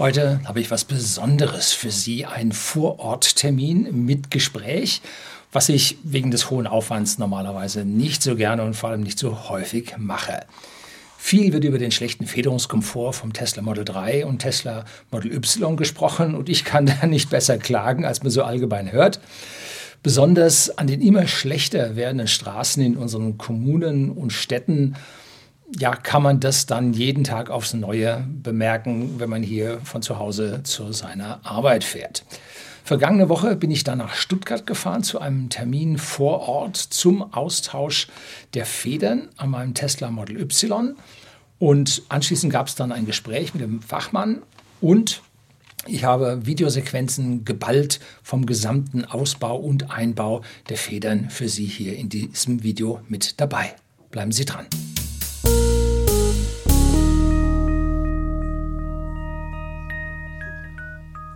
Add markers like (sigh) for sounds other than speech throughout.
Heute habe ich was Besonderes für Sie, einen Vororttermin mit Gespräch, was ich wegen des hohen Aufwands normalerweise nicht so gerne und vor allem nicht so häufig mache. Viel wird über den schlechten Federungskomfort vom Tesla Model 3 und Tesla Model Y gesprochen und ich kann (laughs) da nicht besser klagen, als man so allgemein hört. Besonders an den immer schlechter werdenden Straßen in unseren Kommunen und Städten ja, kann man das dann jeden Tag aufs Neue bemerken, wenn man hier von zu Hause zu seiner Arbeit fährt. Vergangene Woche bin ich dann nach Stuttgart gefahren zu einem Termin vor Ort zum Austausch der Federn an meinem Tesla Model Y. Und anschließend gab es dann ein Gespräch mit dem Fachmann und ich habe Videosequenzen geballt vom gesamten Ausbau und Einbau der Federn für Sie hier in diesem Video mit dabei. Bleiben Sie dran.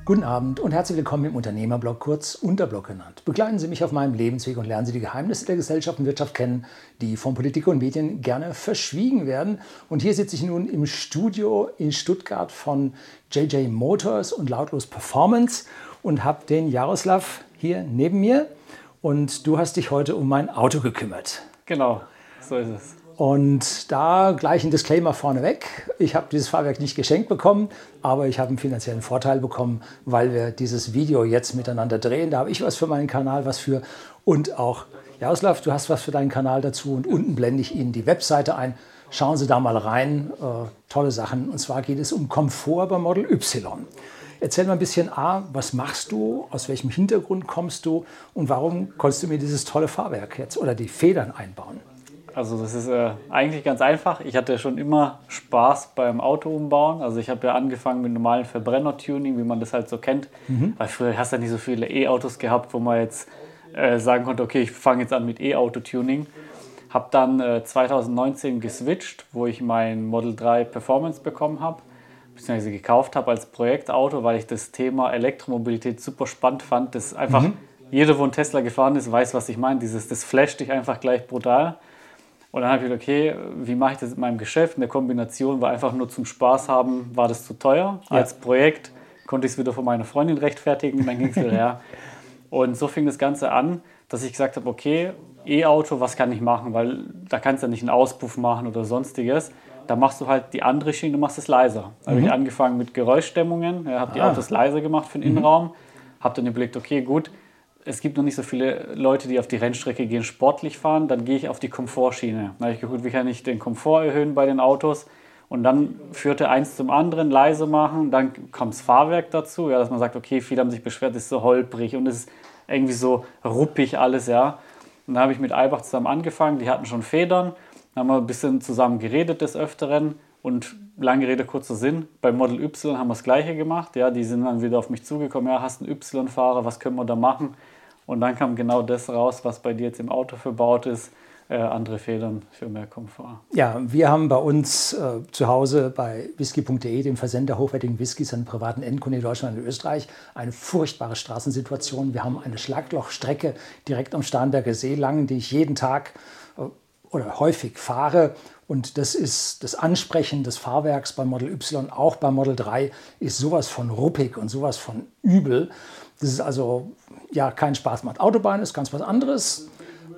Guten Abend und herzlich willkommen im Unternehmerblog, kurz Unterblog genannt. Begleiten Sie mich auf meinem Lebensweg und lernen Sie die Geheimnisse der Gesellschaft und Wirtschaft kennen, die von Politik und Medien gerne verschwiegen werden. Und hier sitze ich nun im Studio in Stuttgart von JJ Motors und Lautlos Performance und habe den Jaroslav hier neben mir. Und du hast dich heute um mein Auto gekümmert. Genau, so ist es. Und da gleich ein Disclaimer vorneweg. Ich habe dieses Fahrwerk nicht geschenkt bekommen, aber ich habe einen finanziellen Vorteil bekommen, weil wir dieses Video jetzt miteinander drehen. Da habe ich was für meinen Kanal, was für und auch Jaroslav, du hast was für deinen Kanal dazu und unten blende ich Ihnen die Webseite ein. Schauen Sie da mal rein. Äh, tolle Sachen. Und zwar geht es um Komfort beim Model Y. Erzähl mal ein bisschen A, was machst du, aus welchem Hintergrund kommst du und warum konntest du mir dieses tolle Fahrwerk jetzt oder die Federn einbauen? Also das ist äh, eigentlich ganz einfach. Ich hatte schon immer Spaß beim Auto umbauen. Also ich habe ja angefangen mit normalen Verbrenner-Tuning, wie man das halt so kennt. Mhm. Weil früher hast du ja nicht so viele E-Autos gehabt, wo man jetzt äh, sagen konnte, okay, ich fange jetzt an mit E-Auto-Tuning. Habe dann äh, 2019 geswitcht, wo ich mein Model 3 Performance bekommen habe, beziehungsweise gekauft habe als Projektauto, weil ich das Thema Elektromobilität super spannend fand. Das einfach, mhm. jeder, wo ein Tesla gefahren ist, weiß, was ich meine. Dieses, das flasht dich einfach gleich brutal. Und dann habe ich gedacht, okay, wie mache ich das in meinem Geschäft? In der Kombination war einfach nur zum Spaß haben, war das zu teuer. Ja. Als Projekt konnte ich es wieder von meiner Freundin rechtfertigen, dann ging es wieder her. (laughs) Und so fing das Ganze an, dass ich gesagt habe, okay, E-Auto, was kann ich machen? Weil da kannst du ja nicht einen Auspuff machen oder sonstiges. Da machst du halt die andere Schiene, du machst es leiser. Da mhm. habe ich angefangen mit Geräuschdämmungen, ja, habe die ah. Autos leiser gemacht für den mhm. Innenraum, habe dann überlegt, okay, gut, es gibt noch nicht so viele Leute, die auf die Rennstrecke gehen, sportlich fahren, dann gehe ich auf die Komfortschiene. Da habe ich geguckt, wie kann ich den Komfort erhöhen bei den Autos. Und dann führte eins zum anderen, leise machen, dann kam das Fahrwerk dazu, ja, dass man sagt, okay, viele haben sich beschwert, es ist so holprig und es ist irgendwie so ruppig alles, ja. Und dann habe ich mit Albach zusammen angefangen, die hatten schon Federn, dann haben wir ein bisschen zusammen geredet des Öfteren und lange Rede, kurzer Sinn, beim Model Y haben wir das Gleiche gemacht, ja, die sind dann wieder auf mich zugekommen, ja, hast einen Y-Fahrer, was können wir da machen? Und dann kam genau das raus, was bei dir jetzt im Auto verbaut ist. Äh, andere Federn für mehr Komfort. Ja, wir haben bei uns äh, zu Hause bei whisky.de, dem Versender hochwertigen Whiskys an privaten Endkunden in Deutschland und Österreich, eine furchtbare Straßensituation. Wir haben eine Schlaglochstrecke direkt am Starnberger See lang, die ich jeden Tag äh, oder häufig fahre. Und das ist das Ansprechen des Fahrwerks beim Model Y, auch beim Model 3, ist sowas von ruppig und sowas von übel. Das ist also ja kein Spaß macht. Autobahn ist ganz was anderes,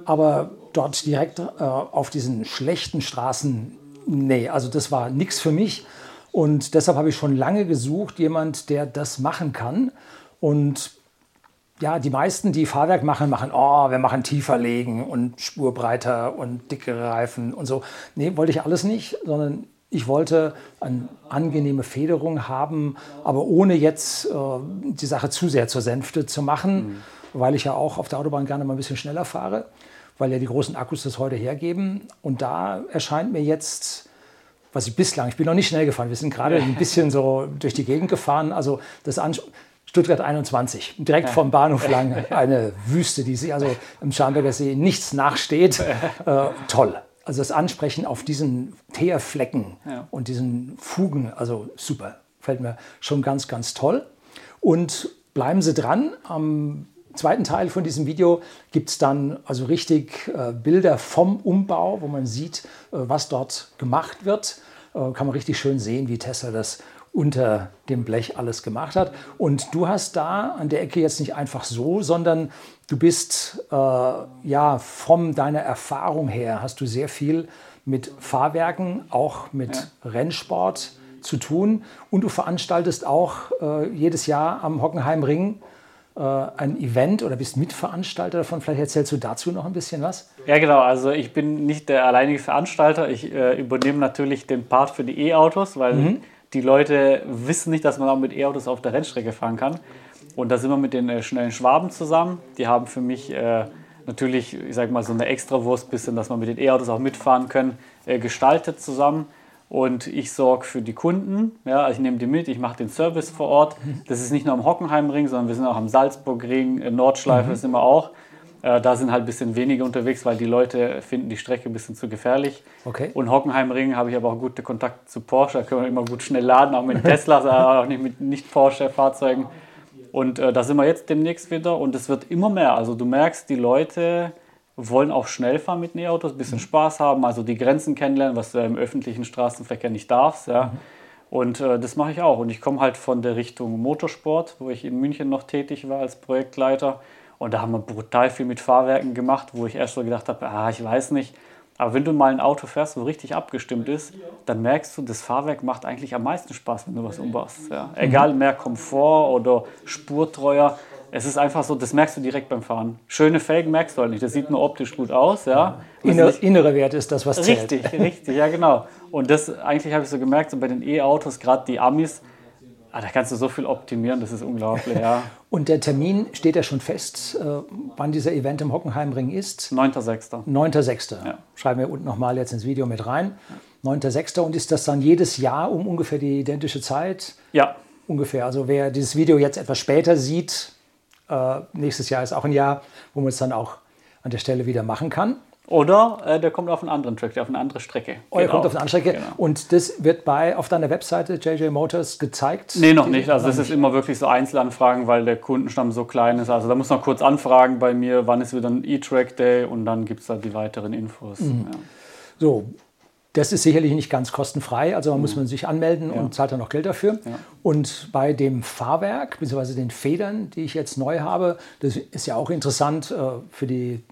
aber dort direkt äh, auf diesen schlechten Straßen, nee, also das war nichts für mich. Und deshalb habe ich schon lange gesucht, jemand, der das machen kann. Und ja, die meisten, die Fahrwerk machen, machen, oh, wir machen tiefer legen und spurbreiter und dickere Reifen und so. Nee, wollte ich alles nicht, sondern ich wollte eine angenehme Federung haben, aber ohne jetzt äh, die Sache zu sehr zur Sänfte zu machen, mhm. weil ich ja auch auf der Autobahn gerne mal ein bisschen schneller fahre, weil ja die großen Akkus das heute hergeben. Und da erscheint mir jetzt, was ich bislang, ich bin noch nicht schnell gefahren, wir sind gerade ein bisschen so durch die Gegend gefahren, also das An Stuttgart 21, direkt vom Bahnhof lang, eine Wüste, die sich also im Scharnberger See nichts nachsteht. (laughs) Äh, toll. Also das Ansprechen auf diesen Teerflecken ja. und diesen Fugen, also super, fällt mir schon ganz, ganz toll. Und bleiben Sie dran. Am zweiten Teil von diesem Video gibt es dann also richtig äh, Bilder vom Umbau, wo man sieht, äh, was dort gemacht wird. Äh, kann man richtig schön sehen, wie Tesla das unter dem Blech alles gemacht hat. Und du hast da an der Ecke jetzt nicht einfach so, sondern du bist äh, ja von deiner Erfahrung her, hast du sehr viel mit Fahrwerken, auch mit ja. Rennsport zu tun. Und du veranstaltest auch äh, jedes Jahr am Hockenheimring äh, ein Event oder bist Mitveranstalter davon. Vielleicht erzählst du dazu noch ein bisschen was? Ja, genau. Also ich bin nicht der alleinige Veranstalter. Ich äh, übernehme natürlich den Part für die E-Autos, weil mhm. Die Leute wissen nicht, dass man auch mit E-Autos auf der Rennstrecke fahren kann. Und da sind wir mit den äh, schnellen Schwaben zusammen. Die haben für mich äh, natürlich, ich sage mal, so eine Extrawurst, bisschen, dass wir mit den E-Autos auch mitfahren können, äh, gestaltet zusammen. Und ich sorge für die Kunden. Ja, also ich nehme die mit, ich mache den Service vor Ort. Das ist nicht nur am Hockenheimring, sondern wir sind auch am Salzburgring, in Nordschleife mhm. sind wir auch. Äh, da sind halt ein bisschen weniger unterwegs, weil die Leute finden die Strecke ein bisschen zu gefährlich. Okay. Und Hockenheimring habe ich aber auch gute Kontakte zu Porsche. Da können wir immer gut schnell laden, auch mit Teslas, (laughs) auch nicht mit Nicht-Porsche-Fahrzeugen. Und äh, da sind wir jetzt demnächst wieder und es wird immer mehr. Also du merkst, die Leute wollen auch schnell fahren mit E-Autos, ein bisschen Spaß haben, also die Grenzen kennenlernen, was du im öffentlichen Straßenverkehr nicht darfst. Ja. Mhm. Und äh, das mache ich auch. Und ich komme halt von der Richtung Motorsport, wo ich in München noch tätig war als Projektleiter. Und da haben wir brutal viel mit Fahrwerken gemacht, wo ich erst so gedacht habe, ah, ich weiß nicht. Aber wenn du mal ein Auto fährst, wo richtig abgestimmt ist, dann merkst du, das Fahrwerk macht eigentlich am meisten Spaß, wenn du was umbaust. Ja. Egal, mehr Komfort oder spurtreuer es ist einfach so, das merkst du direkt beim Fahren. Schöne Felgen merkst du halt nicht. Das sieht nur optisch gut aus. Ja. Inner, innere Wert ist das, was zählt. Richtig, richtig, ja genau. Und das eigentlich habe ich so gemerkt, so bei den E-Autos, gerade die Amis, ah, da kannst du so viel optimieren, das ist unglaublich. Ja. (laughs) Und der Termin steht ja schon fest, äh, wann dieser Event im Hockenheimring ist? 9.6. 9.6. Ja. Schreiben wir unten nochmal jetzt ins Video mit rein. 9.6. Und ist das dann jedes Jahr um ungefähr die identische Zeit? Ja. Ungefähr. Also wer dieses Video jetzt etwas später sieht, äh, nächstes Jahr ist auch ein Jahr, wo man es dann auch an der Stelle wieder machen kann. Oder äh, der kommt auf einen anderen Track, auf eine andere Strecke. Oder genau. kommt auf eine andere Strecke. Genau. Und das wird bei auf deiner Webseite JJ Motors gezeigt? Nee, noch nicht. Also das ist immer wirklich so Einzelanfragen, weil der Kundenstamm so klein ist. Also da muss man kurz anfragen bei mir, wann ist wieder ein E-Track Day und dann gibt es da die weiteren Infos. Mhm. Ja. So, das ist sicherlich nicht ganz kostenfrei, also man mhm. muss man sich anmelden ja. und zahlt dann noch Geld dafür. Ja. Und bei dem Fahrwerk bzw. den Federn, die ich jetzt neu habe, das ist ja auch interessant äh, für die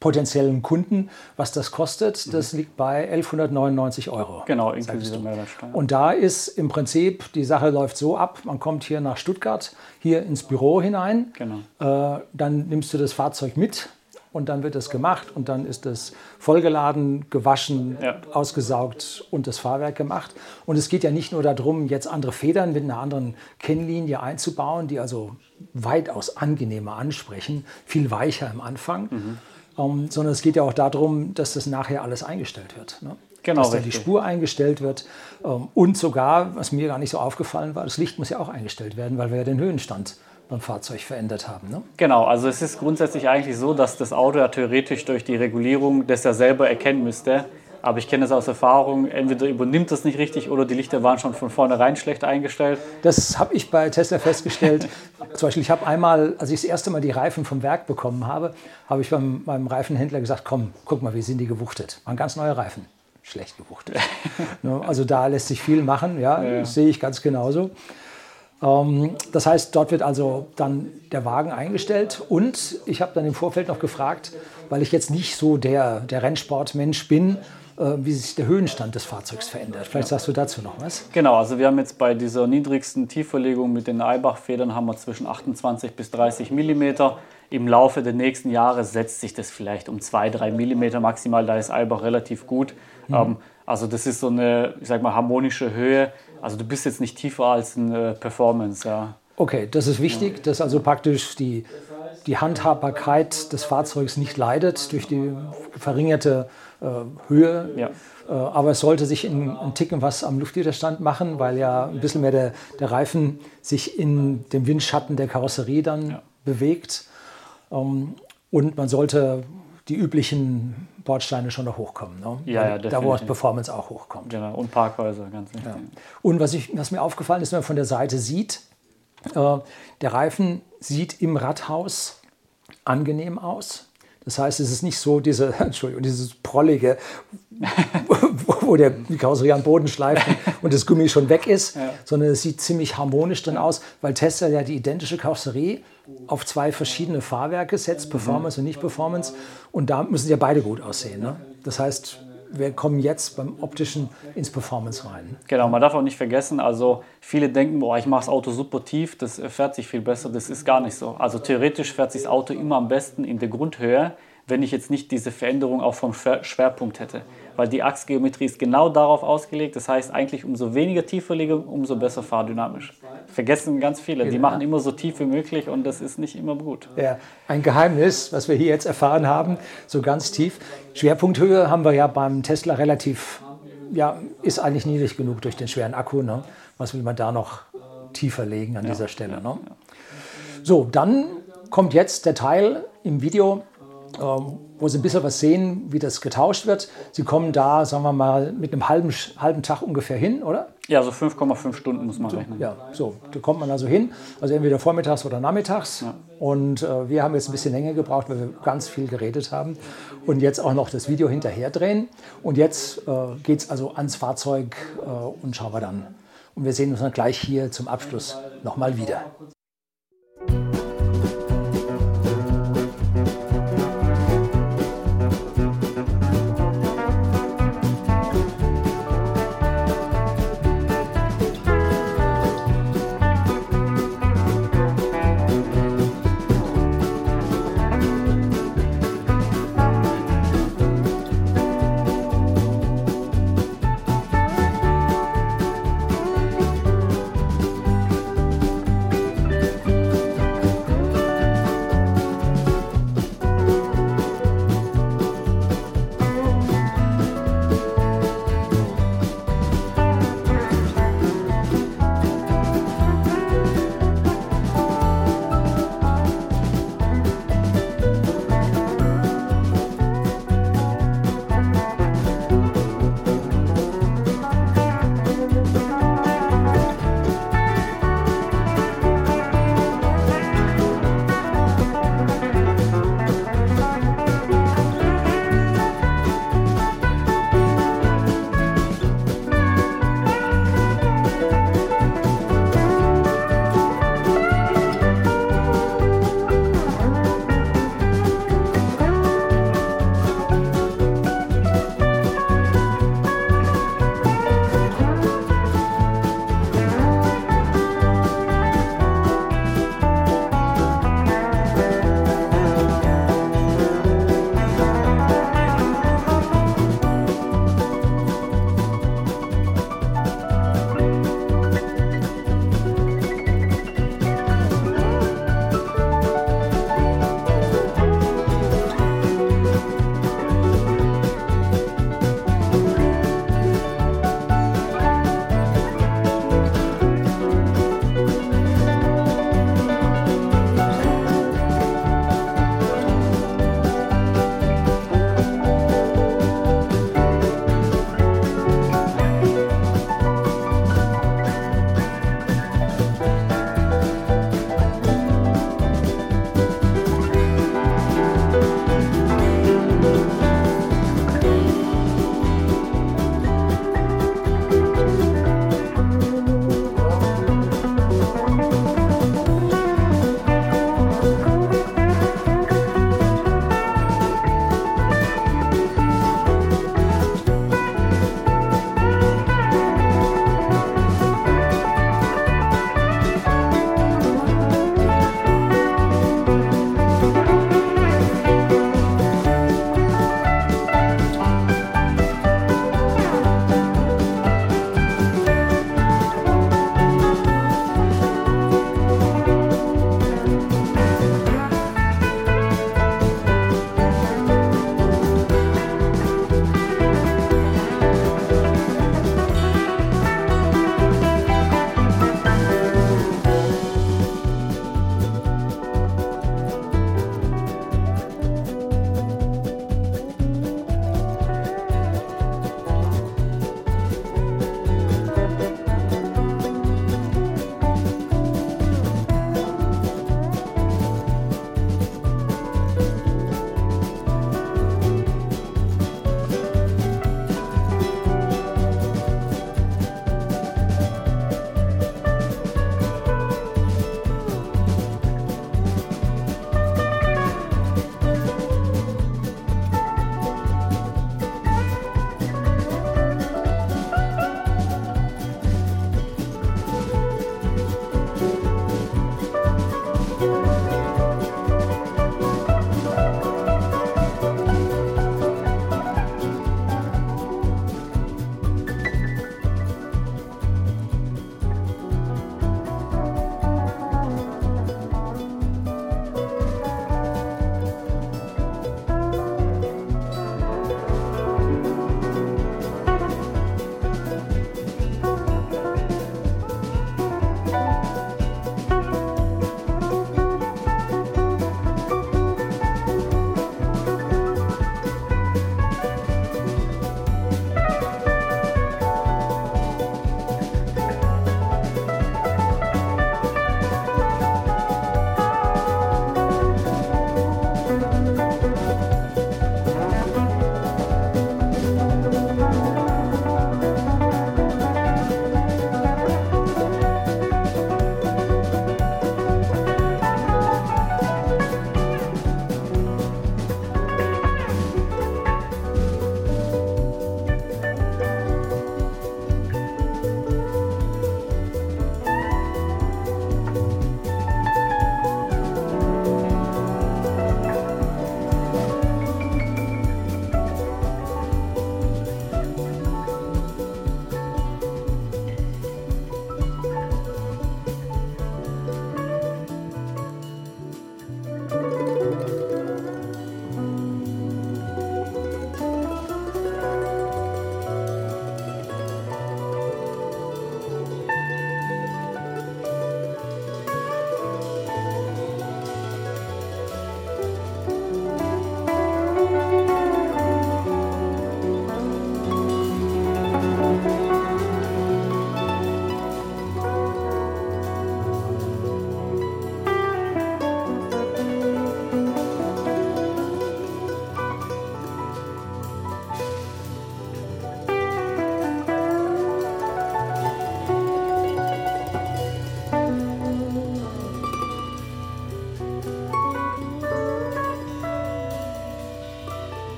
potenziellen Kunden, was das kostet. Mhm. Das liegt bei 1199 Euro. Genau, inklusive Mehrwertsteuer. Und da ist im Prinzip, die Sache läuft so ab, man kommt hier nach Stuttgart, hier ins Büro hinein, genau. äh, dann nimmst du das Fahrzeug mit, und dann wird es gemacht und dann ist es vollgeladen, gewaschen, ja. ausgesaugt und das Fahrwerk gemacht. Und es geht ja nicht nur darum, jetzt andere Federn mit einer anderen Kennlinie einzubauen, die also weitaus angenehmer ansprechen, viel weicher im Anfang, mhm. Ähm, sondern es geht ja auch darum, dass das nachher alles eingestellt wird. Ne? Genau, dass dann die Spur eingestellt wird ähm, und sogar, was mir gar nicht so aufgefallen war, das Licht muss ja auch eingestellt werden, weil wir ja den Höhenstand beim Fahrzeug verändert haben. Ne? Genau, also es ist grundsätzlich eigentlich so, dass das Auto ja theoretisch durch die Regulierung das ja selber erkennen müsste. Aber ich kenne es aus Erfahrung, entweder übernimmt das nicht richtig oder die Lichter waren schon von vornherein schlecht eingestellt. Das habe ich bei Tesla festgestellt. (laughs) Zum Beispiel, ich habe einmal, als ich das erste Mal die Reifen vom Werk bekommen habe, habe ich beim, beim Reifenhändler gesagt, komm, guck mal, wie sind die gewuchtet. Waren ganz neue Reifen. Schlecht gewuchtet. (laughs) Ne, also da lässt sich viel machen, ja, ja. das sehe ich ganz genauso. Ähm, das heißt, dort wird also dann der Wagen eingestellt und ich habe dann im Vorfeld noch gefragt, weil ich jetzt nicht so der, der Rennsportmensch bin, wie sich der Höhenstand des Fahrzeugs verändert. Vielleicht sagst du dazu noch was. Genau, also wir haben jetzt bei dieser niedrigsten Tiefverlegung mit den Eibach-Federn haben wir zwischen 28 bis 30 Millimeter. Im Laufe der nächsten Jahre setzt sich das vielleicht um 2, 3 Millimeter maximal. Da ist Eibach relativ gut. Mhm. Ähm, also das ist so eine, ich sag mal, harmonische Höhe. Also du bist jetzt nicht tiefer als ein äh, Performance, ja. Okay, das ist wichtig, dass also praktisch die, die Handhabbarkeit des Fahrzeugs nicht leidet durch die verringerte äh, Höhe. Ja. Äh, aber es sollte sich in, in Ticken was am Luftwiderstand machen, weil ja ein bisschen mehr der, der Reifen sich in dem Windschatten der Karosserie dann ja. bewegt. Ähm, und man sollte die üblichen Bordsteine schon noch hochkommen. Ne? Ja, ja, da, wo Performance auch hochkommt. Genau, und Parkhäuser, ganz. Ja. Und was, ich, was mir aufgefallen ist, wenn man von der Seite sieht, äh, der Reifen sieht im Radhaus angenehm aus. Das heißt, es ist nicht so diese, (laughs) Entschuldigung, dieses prollige, wo der, die Karosserie am Boden schleift (laughs) und das Gummi schon weg ist, ja. sondern es sieht ziemlich harmonisch drin aus, weil Tesla ja die identische Karosserie auf zwei verschiedene Fahrwerke setzt, mhm. Performance und Nicht-Performance. Und da müssen sie ja beide gut aussehen. Ne? Das heißt, wir kommen jetzt beim optischen ins Performance rein. Genau, man darf auch nicht vergessen, also viele denken, boah, ich mache das Auto super tief, das fährt sich viel besser. Das ist gar nicht so. Also theoretisch fährt sich das Auto immer am besten in der Grundhöhe, wenn ich jetzt nicht diese Veränderung auch vom Schwerpunkt hätte weil die Achsgeometrie ist genau darauf ausgelegt. Das heißt, eigentlich umso weniger Tieferlegung, umso besser fahrdynamisch. Vergessen ganz viele. Die machen immer so tief wie möglich und das ist nicht immer gut. Ja, ein Geheimnis, was wir hier jetzt erfahren haben, so ganz tief. Schwerpunkthöhe haben wir ja beim Tesla relativ, ja, ist eigentlich niedrig genug durch den schweren Akku. Ne? Was will man da noch tiefer legen an ja. dieser Stelle? Ne? So, dann kommt jetzt der Teil im Video, wo Sie ein bisschen was sehen, wie das getauscht wird. Sie kommen da, sagen wir mal, mit einem halben, halben Tag ungefähr hin, oder? Ja, so 5,5 Stunden muss man rechnen. Ja, so, da kommt man also hin, also entweder vormittags oder nachmittags. Ja. Und äh, wir haben jetzt ein bisschen länger gebraucht, weil wir ganz viel geredet haben. Und jetzt auch noch das Video hinterher drehen. Und jetzt äh, geht es also ans Fahrzeug äh, und schauen wir dann. Und wir sehen uns dann gleich hier zum Abschluss nochmal wieder.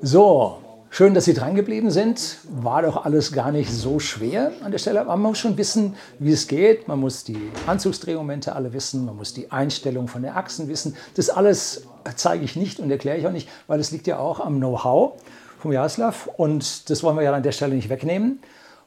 So, schön, dass Sie dran geblieben sind. War doch alles gar nicht so schwer an der Stelle. Man muss schon wissen, wie es geht. Man muss die Anzugsdrehmomente alle wissen. Man muss die Einstellung von den Achsen wissen. Das alles zeige ich nicht und erkläre ich auch nicht, weil das liegt ja auch am Know-how vom Jaroslav. Und das wollen wir ja an der Stelle nicht wegnehmen.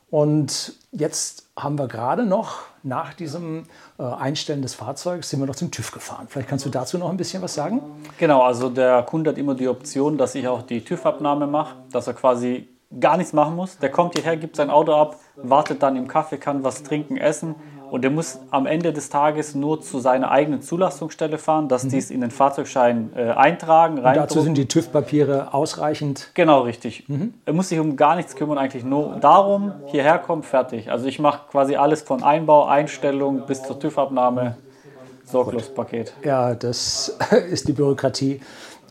Und jetzt haben wir gerade noch nach diesem äh, Einstellen des Fahrzeugs sind wir noch zum TÜV gefahren. Vielleicht kannst du dazu noch ein bisschen was sagen? Genau, also der Kunde hat immer die Option, dass ich auch die TÜV-Abnahme mache, dass er quasi gar nichts machen muss. Der kommt hierher, gibt sein Auto ab, wartet dann im Kaffee, kann was trinken, essen und der muss am Ende des Tages nur zu seiner eigenen Zulassungsstelle fahren, dass mhm. die es in den Fahrzeugschein äh, eintragen. Und dazu sind die TÜV-Papiere ausreichend? Genau, richtig. Mhm. Er muss sich um gar nichts kümmern, eigentlich nur darum, hierher kommt, fertig. Also ich mache quasi alles von Einbau, Einstellung bis zur TÜV-Abnahme, sorglos Paket. Ja, das (laughs) ist die Bürokratie,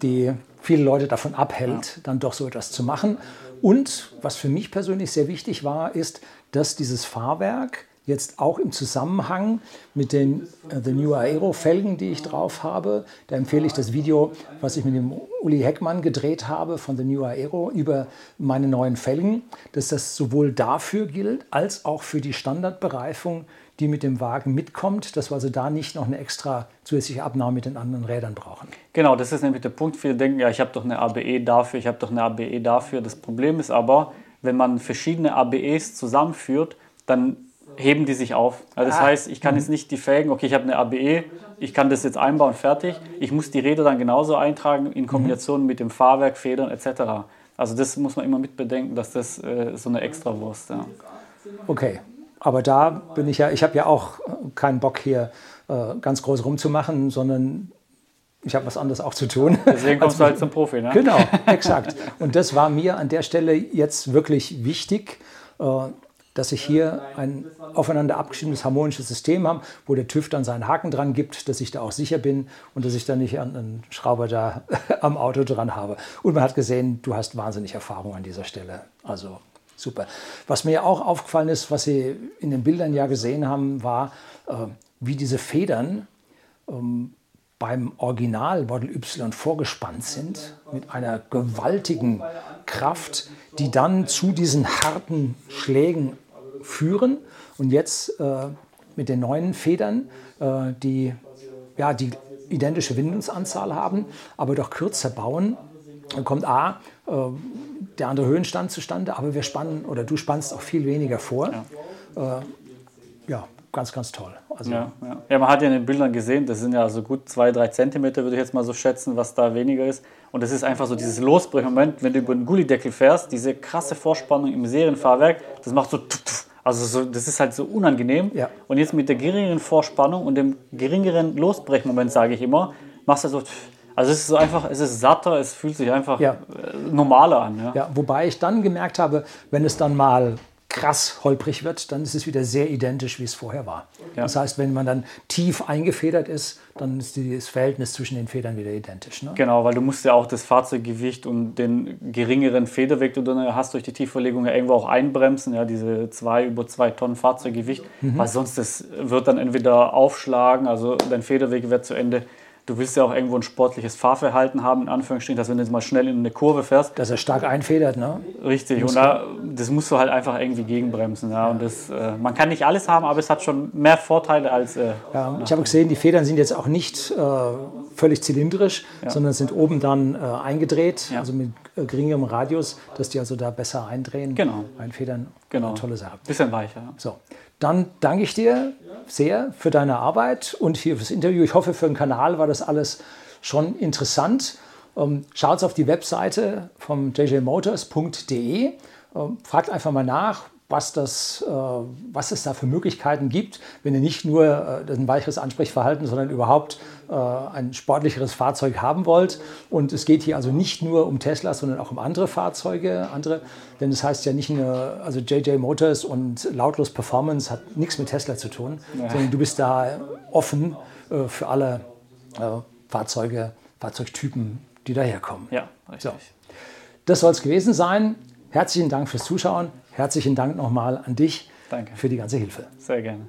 die viele Leute davon abhält, ja. dann doch so etwas zu machen. Und was für mich persönlich sehr wichtig war, ist, dass dieses Fahrwerk jetzt auch im Zusammenhang mit den uh, The New Aero Felgen, die ich drauf habe. Da empfehle ich das Video, was ich mit dem Uli Heckmann gedreht habe von The New Aero über meine neuen Felgen, dass das sowohl dafür gilt als auch für die Standardbereifung, die mit dem Wagen mitkommt, dass wir also da nicht noch eine extra zusätzliche Abnahme mit den anderen Rädern brauchen. Genau, das ist nämlich der Punkt. Viele denken, ja, ich habe doch eine ABE dafür, ich habe doch eine ABE dafür. Das Problem ist aber, wenn man verschiedene ABEs zusammenführt, dann heben die sich auf. Also das ah. heißt, ich kann jetzt nicht die Felgen, okay, ich habe eine ABE, ich kann das jetzt einbauen, fertig. Ich muss die Räder dann genauso eintragen in Kombination mhm. mit dem Fahrwerk, Federn etc. Also das muss man immer mit bedenken, dass das äh, so eine Extrawurst. Ja. Okay, aber da bin ich ja, ich habe ja auch keinen Bock hier äh, ganz groß rumzumachen, sondern ich habe was anderes auch zu tun. Deswegen kommst du halt zum Profi, ne? Genau, exakt. Und das war mir an der Stelle jetzt wirklich wichtig, äh, dass ich hier ein aufeinander abgestimmtes harmonisches System habe, wo der TÜV dann seinen Haken dran gibt, dass ich da auch sicher bin und dass ich da nicht einen Schrauber da (laughs) am Auto dran habe. Und man hat gesehen, du hast wahnsinnig Erfahrung an dieser Stelle. Also super. Was mir auch aufgefallen ist, was Sie in den Bildern ja gesehen haben, war, äh, wie diese Federn ähm, beim Original Model Y vorgespannt sind mit einer gewaltigen Kraft, die dann zu diesen harten Schlägen führen. Und jetzt äh, mit den neuen Federn, äh, die ja, die identische Windungsanzahl haben, aber doch kürzer bauen, dann kommt A, äh, der andere Höhenstand zustande, aber wir spannen oder du spannst auch viel weniger vor. Ja, äh, ja ganz, ganz toll. Also ja, ja. ja, man hat ja in den Bildern gesehen, das sind ja so gut zwei, drei Zentimeter, würde ich jetzt mal so schätzen, was da weniger ist. Und das ist einfach so dieses Losbrechmoment, wenn du über den Gullideckel fährst, diese krasse Vorspannung im Serienfahrwerk, das macht so, also so, das ist halt so unangenehm. Ja. Und jetzt mit der geringeren Vorspannung und dem geringeren Losbrechmoment, sage ich immer, machst du so, also es ist so einfach, es ist satter, es fühlt sich einfach ja. Äh, normaler an. Ja. ja, wobei ich dann gemerkt habe, wenn es dann mal krass holprig wird, dann ist es wieder sehr identisch, wie es vorher war. Ja. Das heißt, wenn man dann tief eingefedert ist, dann ist das Verhältnis zwischen den Federn wieder identisch. Ne? Genau, weil du musst ja auch das Fahrzeuggewicht und den geringeren Federweg, den du hast durch die Tiefverlegung ja irgendwo auch einbremsen, ja, diese zwei über zwei Tonnen Fahrzeuggewicht, mhm. weil sonst das wird dann entweder aufschlagen, also dein Federweg wird zu Ende du willst ja auch irgendwo ein sportliches Fahrverhalten haben, in Anführungsstrichen, dass wenn du jetzt mal schnell in eine Kurve fährst. Dass er stark einfedert, ne? Richtig, und da, das musst du halt einfach irgendwie gegenbremsen. Ja? ja. Und das, äh, man kann nicht alles haben, aber es hat schon mehr Vorteile als. Äh, ja, ich habe gesehen, die Federn sind jetzt auch nicht äh, völlig zylindrisch, ja. sondern sind oben dann äh, eingedreht, also mit äh, geringerem Radius, dass die also da besser eindrehen, genau. einfedern. Genau. Tolle Sache. Bisschen weicher. So, dann danke ich dir sehr für deine Arbeit und hier fürs Interview. Ich hoffe, für den Kanal war das alles schon interessant. Ähm, schaut auf die Webseite vom jjmotors.de. Ähm, fragt einfach mal nach, was, das, äh, was es da für Möglichkeiten gibt, wenn ihr nicht nur äh, ein weicheres Ansprechverhalten, sondern überhaupt äh, ein sportlicheres Fahrzeug haben wollt. Und es geht hier also nicht nur um Tesla, sondern auch um andere Fahrzeuge, andere, denn es das heißt ja nicht nur, also JJ Motors und Lautlos Performance hat nichts mit Tesla zu tun, ja. sondern du bist da offen für alle Fahrzeuge, Fahrzeugtypen, die daherkommen. Ja, richtig. So. Das soll es gewesen sein. Herzlichen Dank fürs Zuschauen. Herzlichen Dank nochmal an dich Danke. für die ganze Hilfe. Sehr gerne.